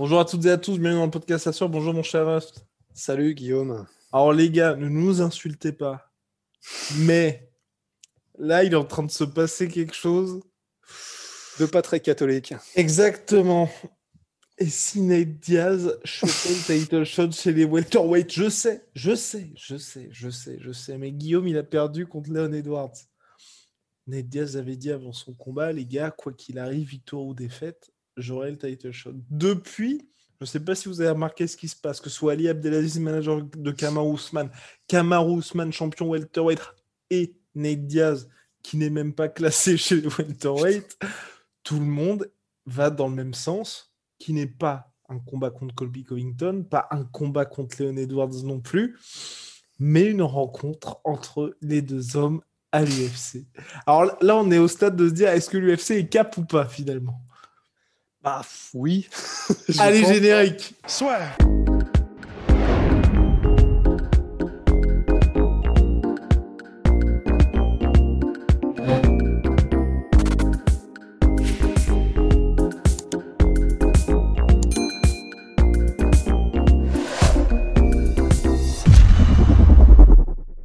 Bonjour à toutes et à tous, bienvenue dans le podcast Assure. Bonjour mon cher Rust. Salut Guillaume. Alors les gars, ne nous insultez pas. Mais là, il est en train de se passer quelque chose. De pas très catholique. Exactement. Et si Nate Diaz chopait le title shot chez les welterweight, je sais, je sais, je sais, je sais, je sais. Mais Guillaume, il a perdu contre Leon Edwards. Nate Diaz avait dit avant son combat, les gars, quoi qu'il arrive, victoire ou défaite, j'aurai le title shot. Depuis, je ne sais pas si vous avez remarqué ce qui se passe, que ce soit Ali Abdelaziz, manager de Kamaru Usman, Kamaru Usman, champion welterweight, et Nate Diaz, qui n'est même pas classé chez les welterweight, tout le monde va dans le même sens qui n'est pas un combat contre Colby Covington, pas un combat contre Leon Edwards non plus, mais une rencontre entre les deux hommes à l'UFC. Alors là, on est au stade de se dire est-ce que l'UFC est cap ou pas finalement? Bah oui. Allez, générique. Soit.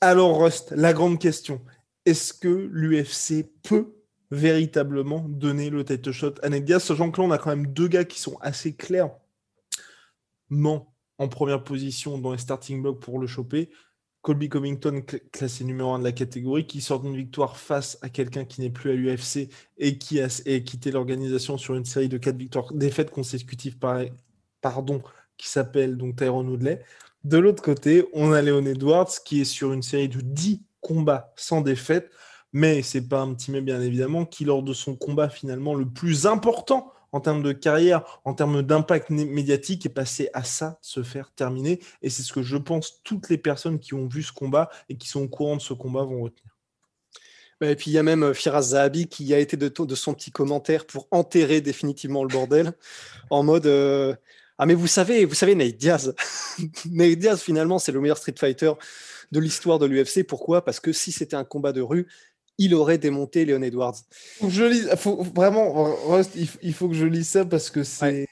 Alors, Rust, la grande question. Est-ce que l'UFC peut véritablement donner le title shot à Ned Diaz Sachant que là, on a quand même deux gars qui sont assez clairs. Ment en première position dans les starting blocks pour le choper. Colby Covington, classé numéro 1 de la catégorie, qui sort d'une victoire face à quelqu'un qui n'est plus à l'UFC et qui a quitté l'organisation sur une série de 4 victoires, défaites consécutives, pardon, qui s'appelle donc Tyrone Woodley. De l'autre côté, on a Léon Edwards qui est sur une série de 10 combats sans défaite, mais c'est pas un petit mais bien évidemment, qui lors de son combat finalement le plus important en termes de carrière, en termes d'impact médiatique, est passé à ça, se faire terminer. Et c'est ce que je pense toutes les personnes qui ont vu ce combat et qui sont au courant de ce combat vont retenir. Et puis il y a même euh, Firas Zahabi qui a été de, de, son petit commentaire pour enterrer définitivement le bordel, en mode euh, ah, mais vous savez, vous savez, Nate Diaz, Nate Diaz, finalement, c'est le meilleur Street Fighter de l'histoire de l'UFC. Pourquoi? Parce que si c'était un combat de rue, il aurait démonté Leon Edwards. Je lis, faut, vraiment, il faut que je lise ça parce que c'est.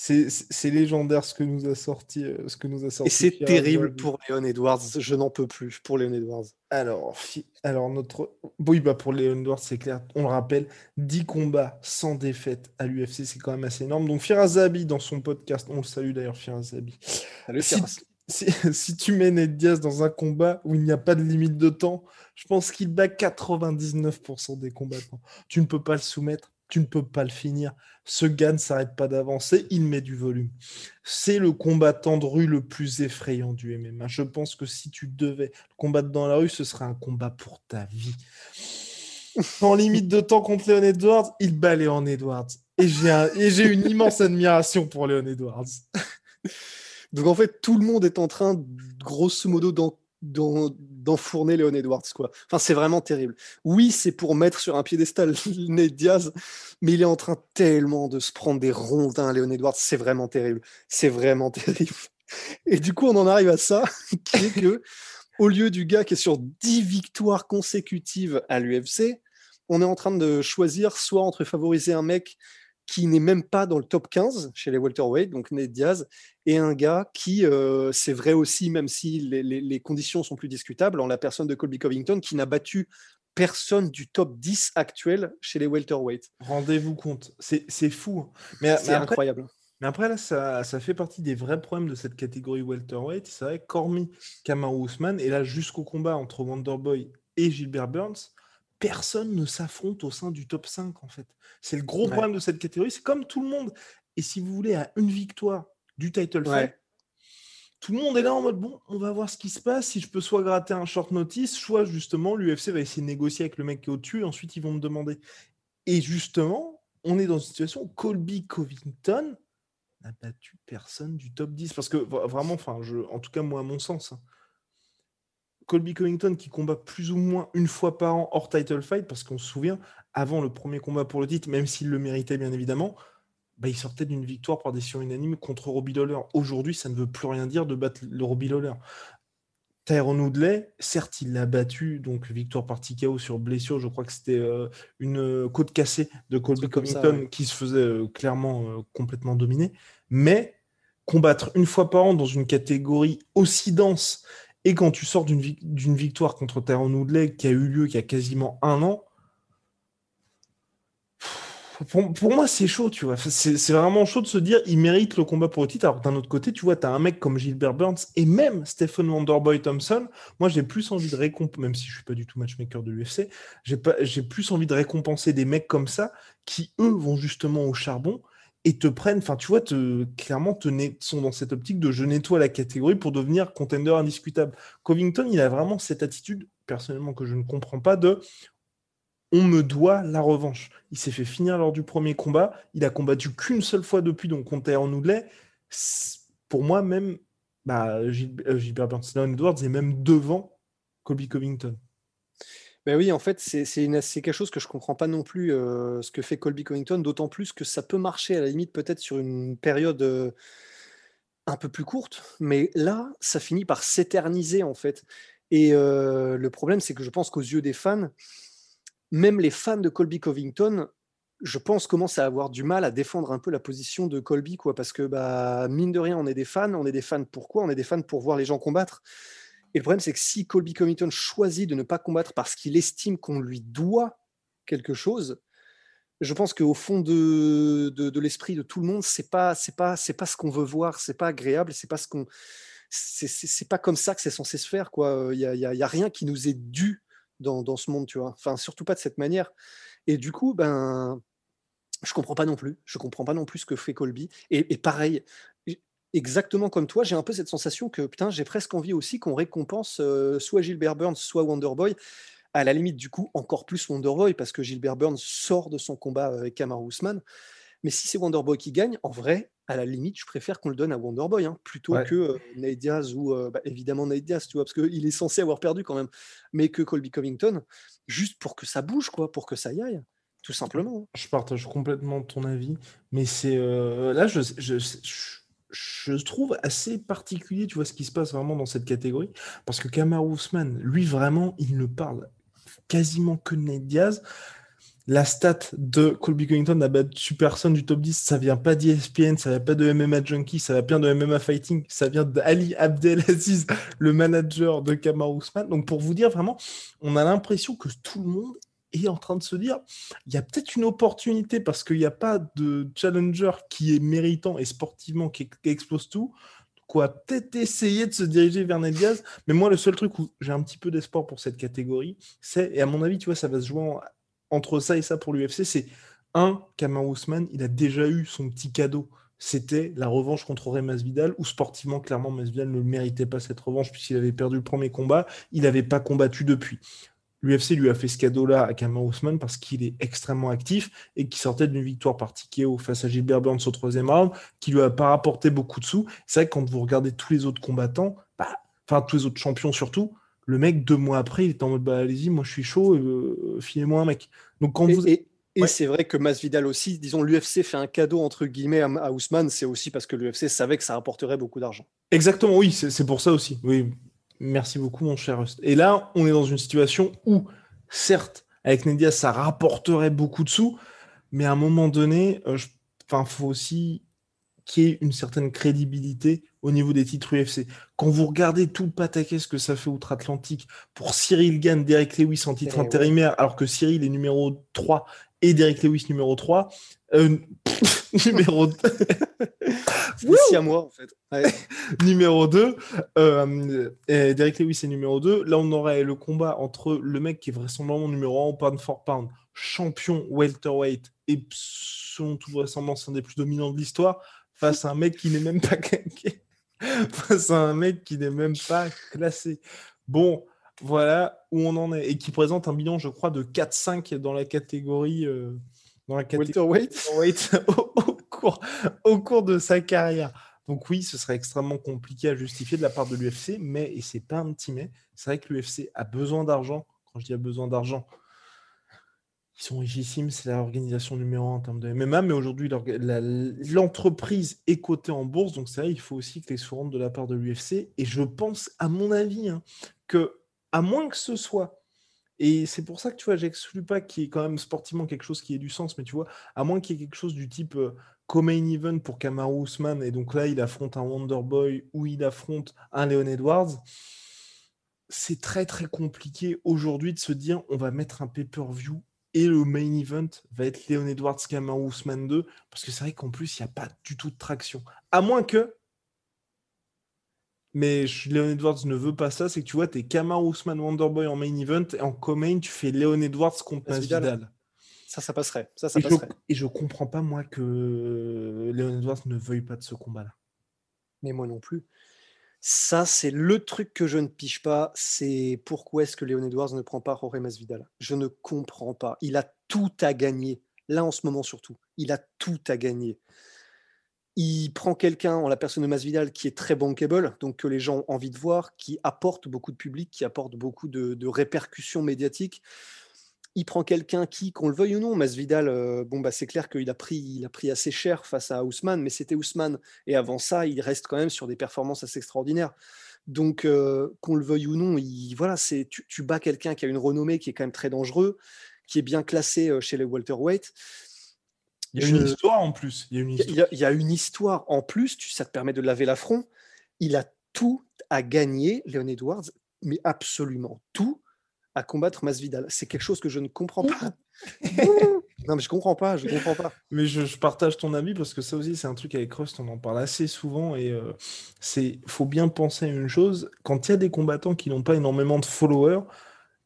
C'est légendaire ce que nous a sorti. Euh, ce que nous a sorti Et c'est terrible pour Leon Edwards. Je n'en peux plus pour Leon Edwards. Alors, alors notre. Oui, bah pour Leon Edwards, c'est clair. On le rappelle 10 combats sans défaite à l'UFC, c'est quand même assez énorme. Donc, Firas Zabi, dans son podcast, on le salue d'ailleurs, Firas Zabi. Si, tu mets Ned Diaz dans un combat où il n'y a pas de limite de temps, je pense qu'il bat 99% des combattants. Tu ne peux pas le soumettre tu ne peux pas le finir. Ce gars ne s'arrête pas d'avancer, il met du volume. C'est le combattant de rue le plus effrayant du MMA. Je pense que si tu devais combattre dans la rue, ce serait un combat pour ta vie. En limite de temps contre Léon Edwards, il bat Léon Edwards. Et j'ai une immense admiration pour Léon Edwards. Donc en fait, tout le monde est en train, grosso modo, d'enfourner Léon Edwards. Quoi. Enfin, c'est vraiment terrible. Oui, c'est pour mettre sur un piédestal Ned Diaz, mais il est en train tellement de se prendre des rondins, Léon Edwards. C'est vraiment terrible. C'est vraiment terrible. Et du coup, on en arrive à ça, qui est que, au lieu du gars qui est sur 10 victoires consécutives à l'UFC, on est en train de choisir soit entre favoriser un mec qui n'est même pas dans le top 15 chez les welterweight, donc Ned Diaz, et un gars qui, euh, c'est vrai aussi, même si les, conditions sont plus discutables, en la personne de Colby Covington, qui n'a battu personne du top 10 actuel chez les welterweight. Rendez-vous compte, c'est fou. Mais, c'est incroyable. Mais après, là, ça, ça, fait partie des vrais problèmes de cette catégorie welterweight. C'est vrai, Cormi, Kamaru Usman, et là, jusqu'au combat entre Wonderboy et Gilbert Burns, personne ne s'affronte au sein du top 5, en fait. C'est le gros problème de cette catégorie. C'est comme tout le monde. Et si vous voulez, à une victoire du title fight, tout le monde est là en mode bon, on va voir ce qui se passe. Si je peux soit gratter un short notice, soit justement l'UFC va essayer de négocier avec le mec qui est au-dessus et ensuite ils vont me demander. Et justement, on est dans une situation où Colby Covington n'a battu personne du top 10. Parce que vraiment, enfin, je, en tout cas, moi, à mon sens, hein, Colby Covington qui combat plus ou moins une fois par an hors title fight, parce qu'on se souvient, avant le premier combat pour le titre, même s'il le méritait bien évidemment, bah, il sortait d'une victoire par décision unanime contre Robbie Lawler. Aujourd'hui, ça ne veut plus rien dire de battre le Robbie Lawler. Tyrone Woodley, certes, il l'a battu, donc victoire par TKO sur blessure. Je crois que c'était euh, une euh, côte cassée de Colby Covington qui se faisait euh, clairement complètement dominer. Mais combattre une fois par an dans une catégorie aussi dense et quand tu sors d'une victoire contre Tyrone Woodley qui a eu lieu il y a quasiment un an, pour, moi, c'est chaud, tu vois. C'est vraiment chaud de se dire, il mérite le combat pour le titre. Alors d'un autre côté, tu vois, tu as un mec comme Gilbert Burns et même Stephen Wonderboy Thompson. Moi, j'ai plus envie de récompenser, même si je suis pas du tout matchmaker de l'UFC, j'ai plus envie de récompenser des mecs comme ça qui, eux, vont justement au charbon et te prennent, enfin, tu vois, te, clairement, sont dans cette optique de je nettoie la catégorie pour devenir contender indiscutable. Covington, il a vraiment cette attitude, personnellement, que je ne comprends pas, de on me doit la revanche. Il s'est fait finir lors du premier combat. Il a combattu qu'une seule fois depuis, donc contre en Oudley. Pour moi, même bah, euh, Gilbert Burns, Edwards est même devant Colby Covington. Ben oui, en fait, c'est quelque chose que je comprends pas non plus euh, ce que fait Colby Covington, d'autant plus que ça peut marcher à la limite peut-être sur une période euh, un peu plus courte, mais là, ça finit par s'éterniser en fait. Et le problème, c'est que je pense qu'aux yeux des fans, même les fans de Colby Covington, je pense, commencent à avoir du mal à défendre un peu la position de Colby, quoi, parce que bah, mine de rien, on est des fans. On est des fans pourquoi On est des fans pour voir les gens combattre. Et le problème, c'est que si Colby Covington choisit de ne pas combattre parce qu'il estime qu'on lui doit quelque chose, je pense qu'au fond de, de, l'esprit de tout le monde, c'est pas c'est pas c'est pas ce qu'on veut voir, c'est pas agréable, c'est pas ce qu'on c'est pas comme ça que c'est censé se faire quoi. Il y a, y a, rien qui nous est dû dans, ce monde, tu vois. Enfin, surtout pas de cette manière. Et du coup, ben, je comprends pas non plus. Je comprends pas non plus ce que fait Colby. Et, pareil, exactement comme toi, j'ai un peu cette sensation que putain, j'ai presque envie aussi qu'on récompense euh, soit Gilbert Burns, soit Wonderboy. À la limite, du coup, encore plus Wonderboy, parce que Gilbert Burns sort de son combat avec Kamar Ousmane. Mais si c'est Wonderboy qui gagne, en vrai, à la limite, je préfère qu'on le donne à Wonderboy hein, plutôt que euh, Nate Diaz ou euh, bah, évidemment Nate Diaz, tu vois, parce qu'il est censé avoir perdu quand même, mais que Colby Covington, juste pour que ça bouge, quoi, pour que ça y aille, tout simplement. Hein. Je partage complètement ton avis, mais c'est euh, là, je, je, je, trouve assez particulier, tu vois, ce qui se passe vraiment dans cette catégorie, parce que Kamar Ousmane, lui, vraiment, il ne parle quasiment que de Nate Diaz la stat de Colby Covington n'a battu personne du top 10, ça vient pas d'ESPN, ça vient pas de MMA Junkie, ça vient de MMA Fighting, ça vient d'Ali Abdelaziz, le manager de Kamar Ousmane. Donc pour vous dire vraiment, on a l'impression que tout le monde est en train de se dire, il y a peut-être une opportunité parce qu'il n'y a pas de challenger qui est méritant et sportivement qui, explose tout. Quoi, peut-être essayer de se diriger vers Ned. Mais moi, le seul truc où j'ai un petit peu d'espoir pour cette catégorie, c'est, et à mon avis, tu vois, ça va se jouer entre ça et ça pour l'UFC, c'est un, Kamar Ousmane, il a déjà eu son petit cadeau. C'était la revanche contre Remas Vidal, où sportivement, clairement, Masvidal ne méritait pas cette revanche puisqu'il avait perdu le premier combat. Il n'avait pas combattu depuis. L'UFC lui a fait ce cadeau-là à Kamar Ousmane parce qu'il est extrêmement actif et qui sortait d'une victoire par TKO face à Gilbert Burns au troisième round, qui lui a pas rapporté beaucoup de sous. C'est vrai que quand vous regardez tous les autres combattants, bah, enfin tous les autres champions surtout, le mec, deux mois après, il est en mode bah, allez-y, moi je suis chaud, euh, filez-moi un mec. Donc quand et, vous. Et, c'est vrai que Masvidal aussi, disons, l'UFC fait un cadeau entre guillemets à, Ousmane, c'est aussi parce que l'UFC savait que ça rapporterait beaucoup d'argent. Exactement, oui, c'est pour ça aussi. Oui, merci beaucoup, mon cher Rust. Et là, on est dans une situation où, certes, avec Nedia, ça rapporterait beaucoup de sous, mais à un moment donné, il euh, faut aussi qu'il y ait une certaine crédibilité au niveau des titres UFC. Quand vous regardez tout le pataquès que ça fait outre-Atlantique pour Cyril Gann, Derek Lewis en titre eh intérimaire, alors que Cyril est numéro 3 et Derek Lewis numéro 3, euh, numéro 2. Ici à moi, en fait. numéro 2, euh, Derek Lewis est numéro 2. Là, on aurait le combat entre le mec qui est vraisemblablement numéro 1 au pound for pound, champion welterweight et selon toute vraisemblance un des plus dominants de l'histoire, face à un mec qui n'est même pas face à un mec qui n'est même pas classé. Bon, voilà où on en est et qui présente un bilan, je crois, de 4-5 dans la catégorie euh, dans la catégorie au, cours, au cours de sa carrière. Donc oui, ce serait extrêmement compliqué à justifier de la part de l'UFC, mais, et c'est pas un petit mais, c'est vrai que l'UFC a besoin d'argent. Quand je dis a besoin d'argent, ils sont richissimes, c'est l'organisation numéro un en termes de MMA, mais aujourd'hui, l'entreprise est cotée en bourse, donc c'est vrai, il faut aussi que les sous rentrent de la part de l'UFC. Et je pense, à mon avis, hein, que à moins que ce soit, et c'est pour ça que tu vois, j'exclus pas qu'il y ait quand même sportivement quelque chose qui ait du sens, mais tu vois, à moins qu'il y ait quelque chose du type co-main event pour Kamaru Usman, et donc là, il affronte un Wonderboy ou il affronte un Leon Edwards. C'est très très compliqué aujourd'hui de se dire on va mettre un pay-per-view et le main event va être Leon Edwards Kamaru Usman 2 parce que c'est vrai qu'en plus il n'y a pas du tout de traction. À moins que mais Leon Edwards ne veut pas ça, c'est que tu vois, t'es Kamaru Usman Wonderboy en main event et en co-main, tu fais Leon Edwards contre Masvidal. Ça, ça passerait. Ça, ça et, passerait. Je, et je comprends pas, moi, que Leon Edwards ne veuille pas de ce combat-là. Mais moi non plus. Ça, c'est le truc que je ne piche pas. C'est pourquoi est-ce que Léon Edwards ne prend pas Jorge Masvidal? Je ne comprends pas. Il a tout à gagner. Là, en ce moment, surtout. Il a tout à gagner. Il prend quelqu'un en la personne de Masvidal qui est très bankable, donc que les gens ont envie de voir, qui apporte beaucoup de public, qui apporte beaucoup de répercussions médiatiques il prend quelqu'un qui, qu'on le veuille ou non, Masvidal, euh, bon bah c'est clair qu'il a pris, il a pris assez cher face à Ousmane, mais c'était Ousmane. Et avant ça, il reste quand même sur des performances assez extraordinaires. Donc euh, qu'on le veuille ou non, il, voilà, c'est tu, bats quelqu'un qui a une renommée, qui est quand même très dangereux, qui est bien classé euh, chez les welterweight. Il y a une histoire en plus. Il y a une histoire, il y a, une histoire en plus. Tu, ça te permet de laver l'affront. Il a tout à gagner, Léon Edwards, mais absolument tout à combattre Masvidal. C'est quelque chose que je ne comprends pas. non, mais je comprends pas, je comprends pas. Mais je, partage ton avis parce que ça aussi, c'est un truc avec Rust, on en parle assez souvent et euh, c'est faut bien penser à une chose. Quand il y a des combattants qui n'ont pas énormément de followers,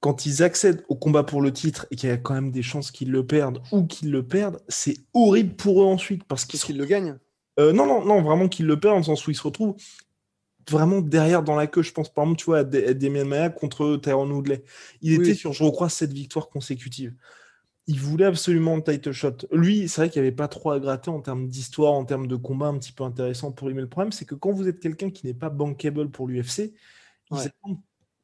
quand ils accèdent au combat pour le titre et qu'il y a quand même des chances qu'ils le perdent ou qu'ils le perdent, c'est horrible pour eux ensuite parce qu'ils le gagnent? Euh, non, non, non, vraiment qu'ils le perdent, dans le sens où ils se retrouvent vraiment derrière dans la queue. Je pense par exemple, tu vois, à Damien Maya contre Tyrone Woodley. Il était sur, je crois, cette victoire consécutive. Il voulait absolument le title shot. Lui, c'est vrai qu'il n'y avait pas trop à gratter en termes d'histoire, en termes de combat un petit peu intéressant pour lui. Mais le problème, c'est que quand vous êtes quelqu'un qui n'est pas bankable pour l'UFC, ils attendent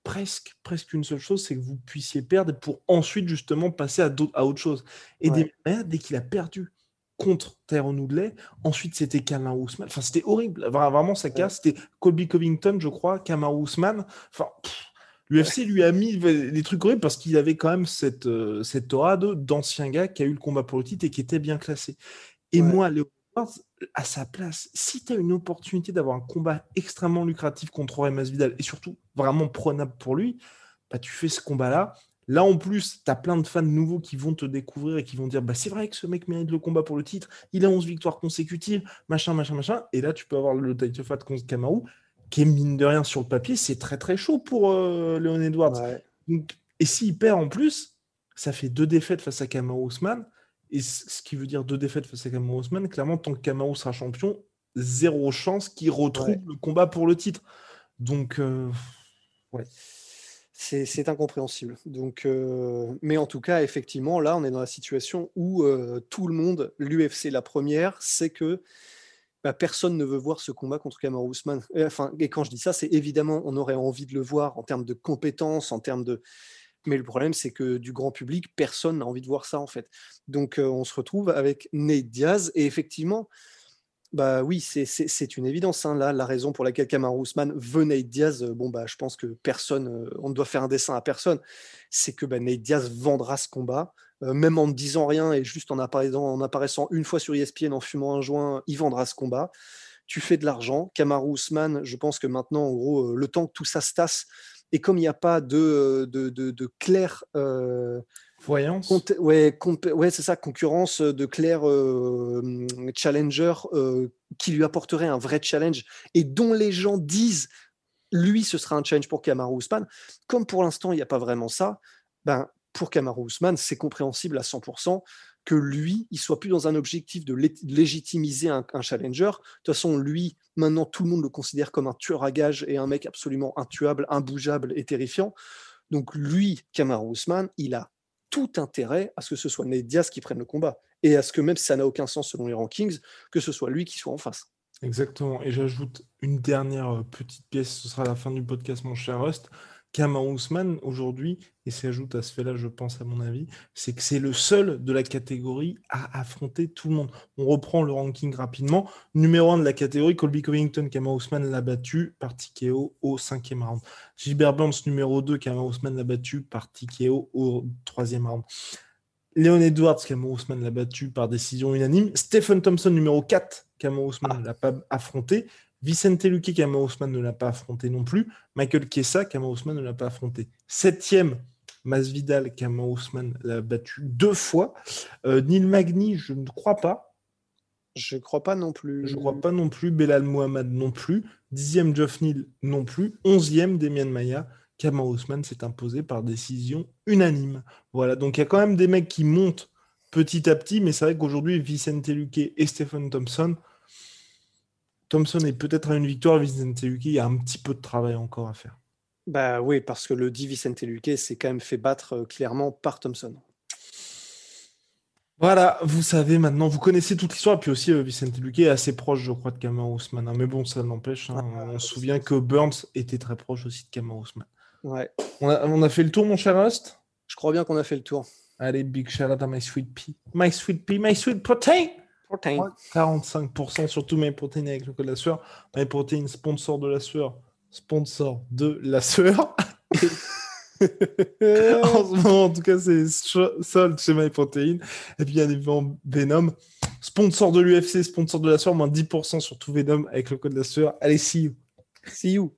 presque, presque une seule chose, c'est que vous puissiez perdre pour ensuite justement passer à, à autre chose. Et Maya, dès qu'il a perdu contre Tyrone Woodley. Ensuite, c'était Kamaru Usman. Enfin, c'était horrible. Vraiment, ça casse. C'était Colby Covington, je crois, Kamaru Usman. Enfin, l'UFC lui a mis des trucs horribles parce qu'il avait quand même cette, euh, cette aura d'ancien gars qui a eu le combat pour le titre et qui était bien classé. Et moi, Léo à sa place, si tu as une opportunité d'avoir un combat extrêmement lucratif contre Remas Vidal et surtout vraiment prenable pour lui, bah, tu fais ce combat-là Là, en plus, tu as plein de fans nouveaux qui vont te découvrir et qui vont dire bah, c'est vrai que ce mec mérite le combat pour le titre, il a 11 victoires consécutives, machin, machin, machin. Et là, tu peux avoir le title fight contre Kamaru, qui est mine de rien sur le papier, c'est très très chaud pour euh, Leon Edwards. et s'il perd en plus, ça fait deux défaites face à Kamaru Usman. Et ce qui veut dire deux défaites face à Kamaru Usman, clairement, tant que Kamaru sera champion, zéro chance qu'il retrouve le combat pour le titre. Donc, euh, ouais c'est incompréhensible. Donc, euh, mais en tout cas, effectivement, là, on est dans la situation où euh, tout le monde, l'UFC la première, c'est que bah, personne ne veut voir ce combat contre Kamaru Usman. Et, enfin, et quand je dis ça, c'est évidemment, on aurait envie de le voir en termes de compétences, en termes de. Mais le problème, c'est que du grand public, personne n'a envie de voir ça, en fait. Donc, euh, on se retrouve avec Nate Diaz. Et effectivement, bah oui, c'est une évidence. Hein. Là, la raison pour laquelle Kamaru Usman veut Nate Diaz, euh, bon bah je pense que personne, euh, on ne doit faire un dessin à personne. C'est que bah, Nate Diaz vendra ce combat, même en ne disant rien et juste en apparaissant, en apparaissant une fois sur ESPN en fumant un joint, il vendra ce combat. Tu fais de l'argent. Kamaru Usman, je pense que maintenant, en gros, le temps que tout ça se tasse, et comme il n'y a pas de, de, de, clair Voyance. ouais, ouais c'est ça, concurrence de clair euh, challenger euh, qui lui apporterait un vrai challenge et dont les gens disent lui ce sera un challenge pour Kamaru Usman. Comme pour l'instant il n'y a pas vraiment ça, ben pour Kamaru Usman c'est compréhensible à 100% que lui il soit plus dans un objectif de légitimiser un, challenger. De toute façon lui maintenant tout le monde le considère comme un tueur à gages et un mec absolument intuable, imbougeable et terrifiant. Donc lui, Kamaru Usman, il a tout intérêt à ce que ce soit Nate Diaz qui prenne le combat. Et à ce que même si ça n'a aucun sens selon les rankings, que ce soit lui qui soit en face. Exactement. Et j'ajoute une dernière euh, petite pièce, ce sera la fin du podcast, mon cher Rust. Kamar Ousmane, aujourd'hui, et s'ajoute à ce fait-là, je pense, à mon avis, c'est que c'est le seul de la catégorie à affronter tout le monde. On reprend le ranking rapidement. Numéro 1 de la catégorie, Colby Covington, Kamar Ousmane l'a battu par TKO au cinquième round. Gilbert Burns, numéro 2, Kamar Ousmane l'a battu par TKO au troisième round. Léon Edwards, Kamar Ousmane l'a battu par décision unanime. Stephen Thompson, numéro 4, Kamar Ousmane ne l'a pas affronté. Vicente Luque, Kamar Ousmane ne l'a pas affronté non plus. Michael Kessa, Kamar Ousmane ne l'a pas affronté. Septième, Masvidal, Kamar Ousmane l'a battu deux fois. Euh, Neil Magny, je ne crois pas. Je ne crois pas non plus. Je ne crois pas non plus. Belal Mohamed non plus. Dixième, Geoff Neal non plus. Onzième, Demian Maya. Kamar Ousmane s'est imposé par décision unanime. Voilà, donc il y a quand même des mecs qui montent petit à petit, mais c'est vrai qu'aujourd'hui, Vicente Luque et Stephen Thompson, Thompson est peut-être à une victoire, Vicente Luque, il y a un petit peu de travail encore à faire. Bah oui, parce que le dit Vicente Luque s'est quand même fait battre euh, clairement par Thompson. Voilà, vous savez maintenant, vous connaissez toute l'histoire, puis aussi euh, Vicente Luque est assez proche, je crois, de Kamar Ousmane. Hein. Mais bon, ça n'empêche, hein. ah, on se souvient que Burns était très proche aussi de Kamar Ousmane. Ouais. On a, on a, fait le tour, mon cher Rust Je crois bien qu'on a fait le tour. Allez, big shout out à My Sweet Pea. My Sweet Pea, My Sweet Protein 45% sur tous mes protéines avec le code la sueur. Protein, sponsor de la sueur. Sponsor de la sueur. en ce moment, en tout cas, c'est solde chez My Protein. Et puis, il y a des Venom. Sponsor de l'UFC, sponsor de la sueur, moins 10% sur tout Venom avec le code de la sueur. Allez, see you. See you.